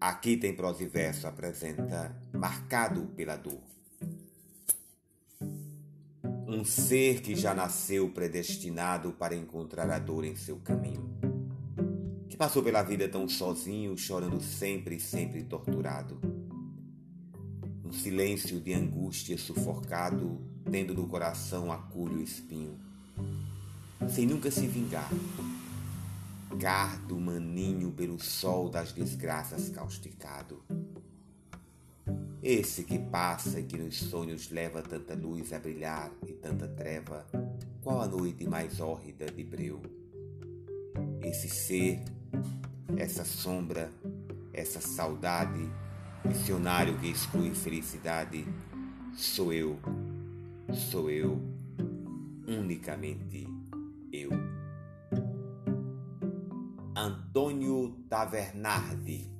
Aqui tem prosa e verso apresenta marcado pela dor. Um ser que já nasceu predestinado para encontrar a dor em seu caminho. Que passou pela vida tão sozinho, chorando sempre e sempre torturado. Um silêncio de angústia sufocado, tendo no coração aculho espinho. Sem nunca se vingar, gardo maninho pelo sol das desgraças causticado. Esse que passa e que nos sonhos leva tanta luz a brilhar e tanta treva, qual a noite mais hórrida de breu? Esse ser, essa sombra, essa saudade, missionário que exclui felicidade, sou eu, sou eu, unicamente eu. Antônio Tavernardi